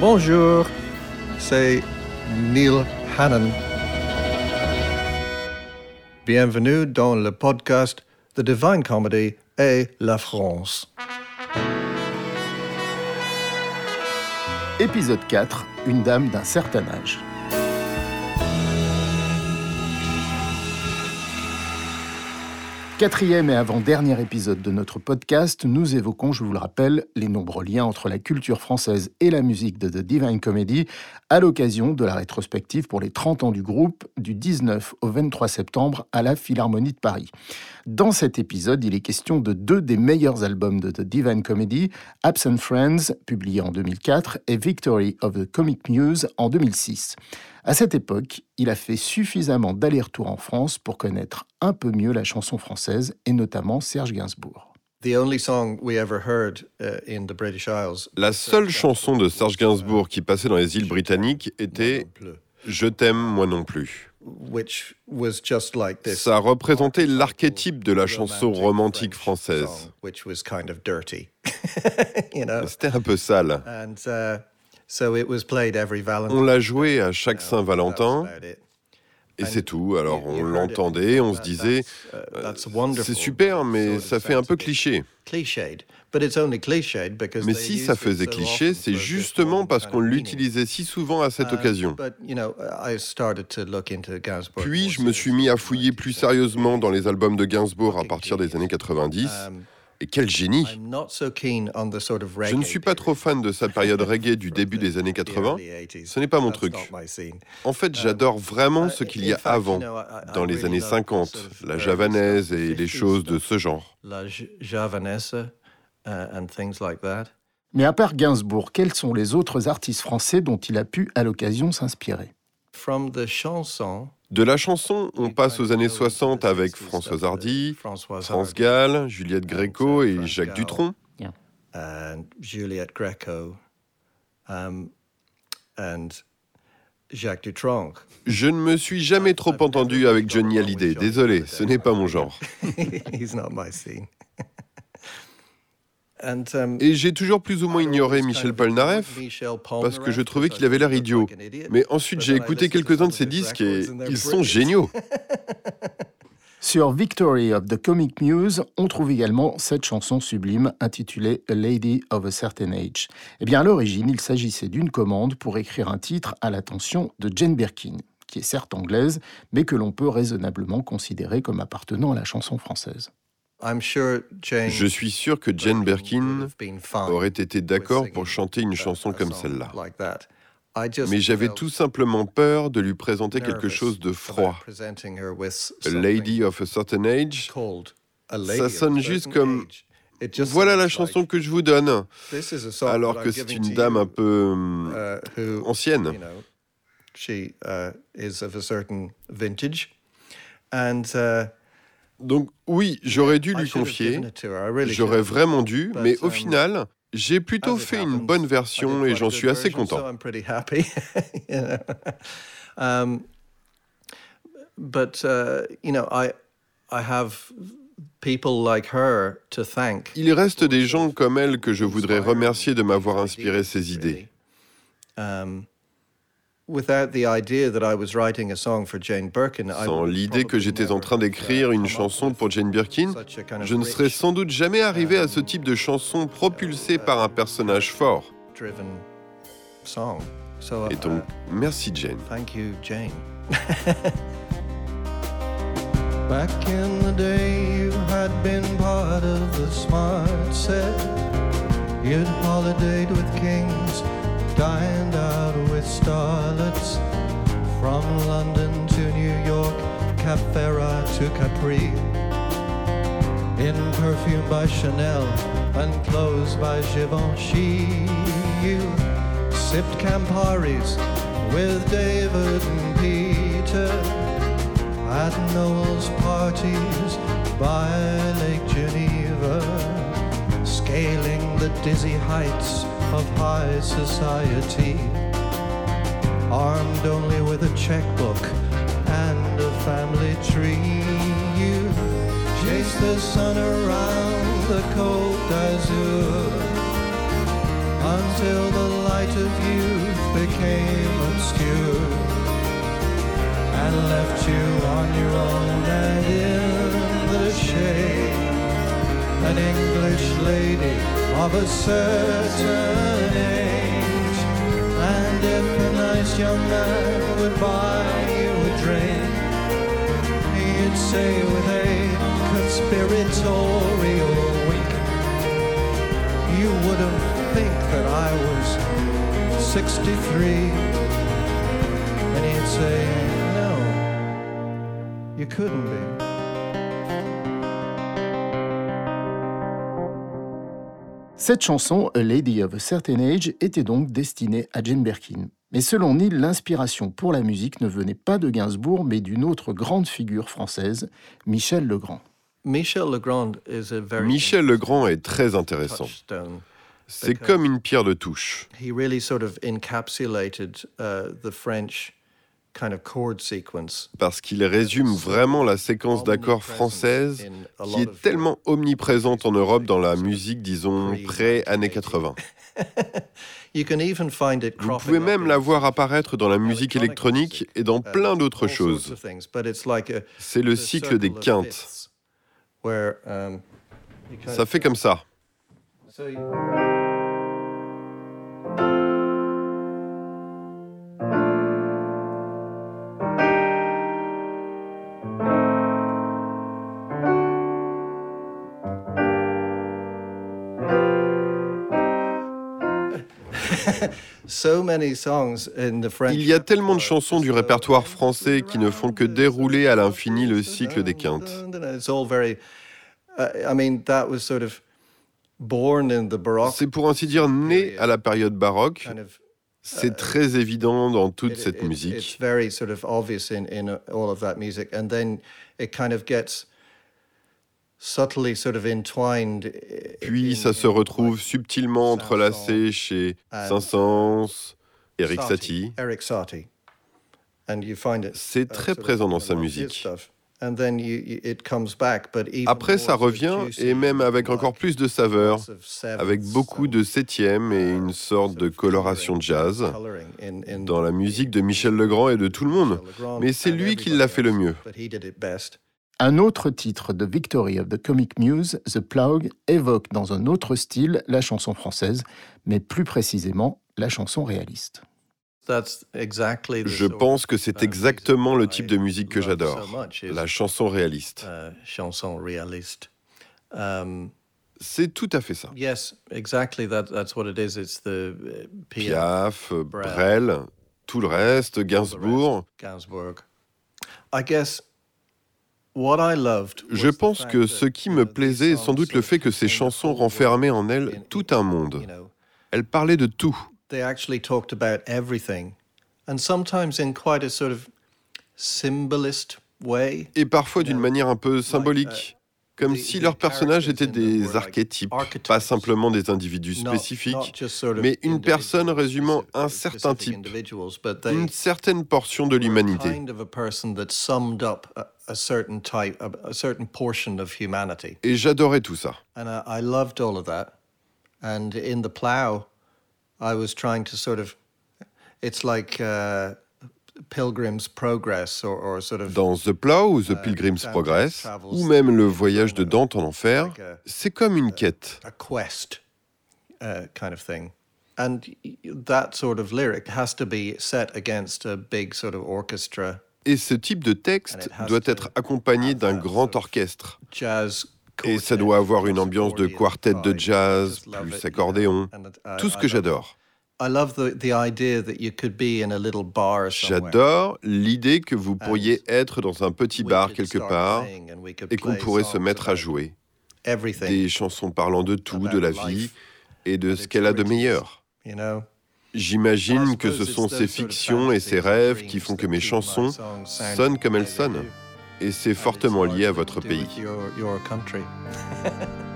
Bonjour, c'est Neil Hannon. Bienvenue dans le podcast The Divine Comedy et la France. Épisode 4 Une dame d'un certain âge. Quatrième et avant-dernier épisode de notre podcast, nous évoquons, je vous le rappelle, les nombreux liens entre la culture française et la musique de The Divine Comedy à l'occasion de la rétrospective pour les 30 ans du groupe du 19 au 23 septembre à la Philharmonie de Paris. Dans cet épisode, il est question de deux des meilleurs albums de The Divine Comedy, Absent Friends, publié en 2004, et Victory of the Comic Muse en 2006. À cette époque, il a fait suffisamment d'aller-retour en France pour connaître un peu mieux la chanson française et notamment Serge Gainsbourg. Uh, la seule chanson de Serge Gainsbourg qui passait dans les îles britanniques était Je t'aime moi non plus. Ça représentait l'archétype de la chanson romantique française. C'était un peu sale. On l'a joué à chaque Saint-Valentin. Et c'est tout. Alors on l'entendait, on se disait, uh, euh, c'est super, mais ça fait un peu cliché. Mais si ça faisait cliché, c'est justement parce qu'on l'utilisait si souvent à cette uh, occasion. Puis je me suis mis à fouiller plus sérieusement dans les albums de Gainsbourg à partir des années 90. Et quel génie. Je ne suis pas trop fan de sa période reggae du début des années 80. Ce n'est pas mon truc. En fait, j'adore vraiment ce qu'il y a avant, dans les années 50, la javanaise et les choses de ce genre. Mais à part Gainsbourg, quels sont les autres artistes français dont il a pu à l'occasion s'inspirer? De la chanson, on passe aux années 60 avec Françoise Hardy, France Gall, Juliette Gréco et Jacques Dutronc. Juliette Greco um, and Jacques Dutronc. Je ne me suis jamais trop entendu avec Johnny Hallyday. Désolé, ce n'est pas mon genre. Um, Et j'ai toujours plus ou moins ignoré Michel Polnareff parce que je trouvais qu'il avait l'air idiot. Mais ensuite, j'ai écouté quelques-uns de ses disques et ils sont géniaux. Sur Victory of the Comic Muse, on trouve également cette chanson sublime intitulée A Lady of a Certain Age. Eh bien, à l'origine, il s'agissait d'une commande pour écrire un titre à l'attention de Jane Birkin, qui est certes anglaise, mais que l'on peut raisonnablement considérer comme appartenant à la chanson française. Je suis sûr que Jane Birkin aurait été d'accord pour chanter une chanson comme celle-là. Mais j'avais tout simplement peur de lui présenter quelque chose de froid. A Lady of a Certain Age, ça sonne juste comme voilà la chanson que je vous donne, alors que c'est une dame un peu ancienne. She is of a certain vintage, and uh, donc oui, j'aurais dû lui confier, j'aurais vraiment dû, mais au um, final, j'ai plutôt fait une bonne version et j'en suis assez content. Il reste des gens comme elle que je voudrais remercier de m'avoir inspiré ces idées. Um, sans l'idée que j'étais en train d'écrire une chanson pour Jane Birkin, je ne serais sans doute jamais arrivé à ce type de chanson propulsée par un personnage fort. Et donc, merci Jane. Back in the day, you had been part of the smart set. You'd holidayed with kings. dined out with starlets from London to New York, Cap Ferrat to Capri. In perfume by Chanel and clothes by Givenchy, you sipped Camparis with David and Peter at Noel's parties by Lake Geneva, scaling the dizzy heights of high society, armed only with a checkbook and a family tree. You chase the sun around the Côte d'Azur until the light of youth became obscure and left you on your own and in the shade. An English lady of a certain age. And if a nice young man would buy you a drink, he'd say with a conspiratorial wink, you wouldn't think that I was 63. And he'd say, no, you couldn't be. Cette chanson, A Lady of a Certain Age, était donc destinée à Jane Birkin. Mais selon Neil, l'inspiration pour la musique ne venait pas de Gainsbourg, mais d'une autre grande figure française, Michel Legrand. Michel Legrand, Michel Legrand est très intéressant. C'est comme une pierre de touche. Parce qu'il résume vraiment la séquence d'accords française qui est tellement omniprésente en Europe dans la musique, disons, pré-années 80. Vous pouvez même la voir apparaître dans la musique électronique et dans uh, plein d'autres choses. C'est le cycle des quintes. Um, ça fait comme ça. Il y a tellement de chansons du répertoire français qui ne font que dérouler à l'infini le cycle des quintes. C'est pour ainsi dire né à la période baroque. C'est très évident dans toute cette musique. Puis ça se retrouve subtilement entrelacé chez Saint-Saëns, Eric Satie. C'est très présent dans sa musique. Après, ça revient, et même avec encore plus de saveur, avec beaucoup de septièmes et une sorte de coloration jazz dans la musique de Michel Legrand et de tout le monde. Mais c'est lui qui l'a fait le mieux. Un autre titre de Victory of the Comic Muse, The Plough, évoque dans un autre style la chanson française, mais plus précisément la chanson réaliste. Je pense que c'est exactement le type de musique que j'adore, la chanson réaliste. C'est tout à fait ça. Piaf, Brel, tout le reste, Gainsbourg. Je pense que ce qui me plaisait est sans doute le fait que ces chansons renfermaient en elles tout un monde. Elles parlaient de tout. Et parfois d'une manière un peu symbolique comme si leurs personnages étaient des archétypes, pas simplement des individus spécifiques, mais une personne résumant un certain type, une certaine portion de l'humanité. Et j'adorais tout ça. And in the plow, I was trying to sort of, it's like uh, dans The Plow ou The uh, Pilgrim's Progress, ou même le voyage de Dante en enfer, c'est comme une quête. Et ce type de texte doit être accompagné d'un grand orchestre. Et ça doit avoir une ambiance de quartet de jazz, plus accordéon, tout ce que j'adore. J'adore l'idée que vous pourriez être dans un petit bar quelque part et qu'on pourrait se mettre à jouer. Des chansons parlant de tout, de la vie et de ce qu'elle a de meilleur. J'imagine que ce sont ces fictions et ces rêves qui font que mes chansons sonnent comme elles sonnent. Et c'est fortement lié à votre pays.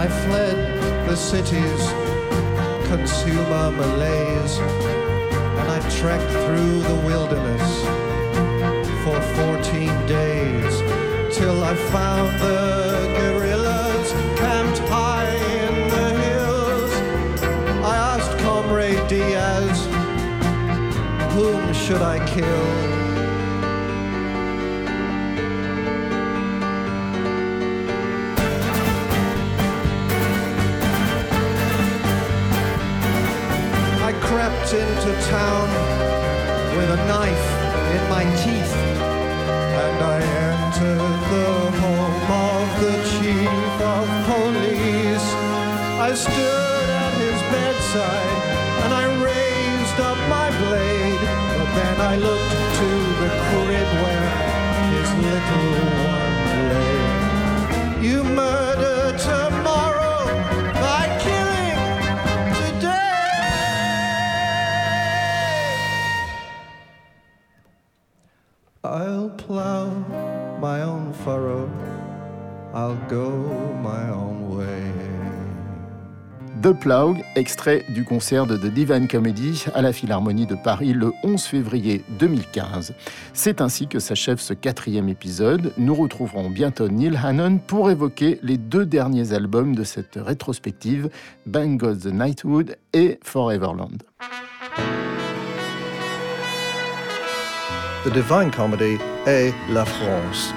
I fled the city's consumer malaise, and I trekked through the wilderness for 14 days till I found the guerrillas camped high in the hills. I asked Comrade Diaz, whom should I kill? Crept into town with a knife in my teeth, and I entered the home of the chief of police. I stood at his bedside and I raised up my blade, but then I looked The Plough, extrait du concert de The Divine Comedy à la Philharmonie de Paris le 11 février 2015. C'est ainsi que s'achève ce quatrième épisode. Nous retrouverons bientôt Neil Hannon pour évoquer les deux derniers albums de cette rétrospective, Bang God the Nightwood et Foreverland. The Divine Comedy et La France.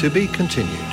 To be continued.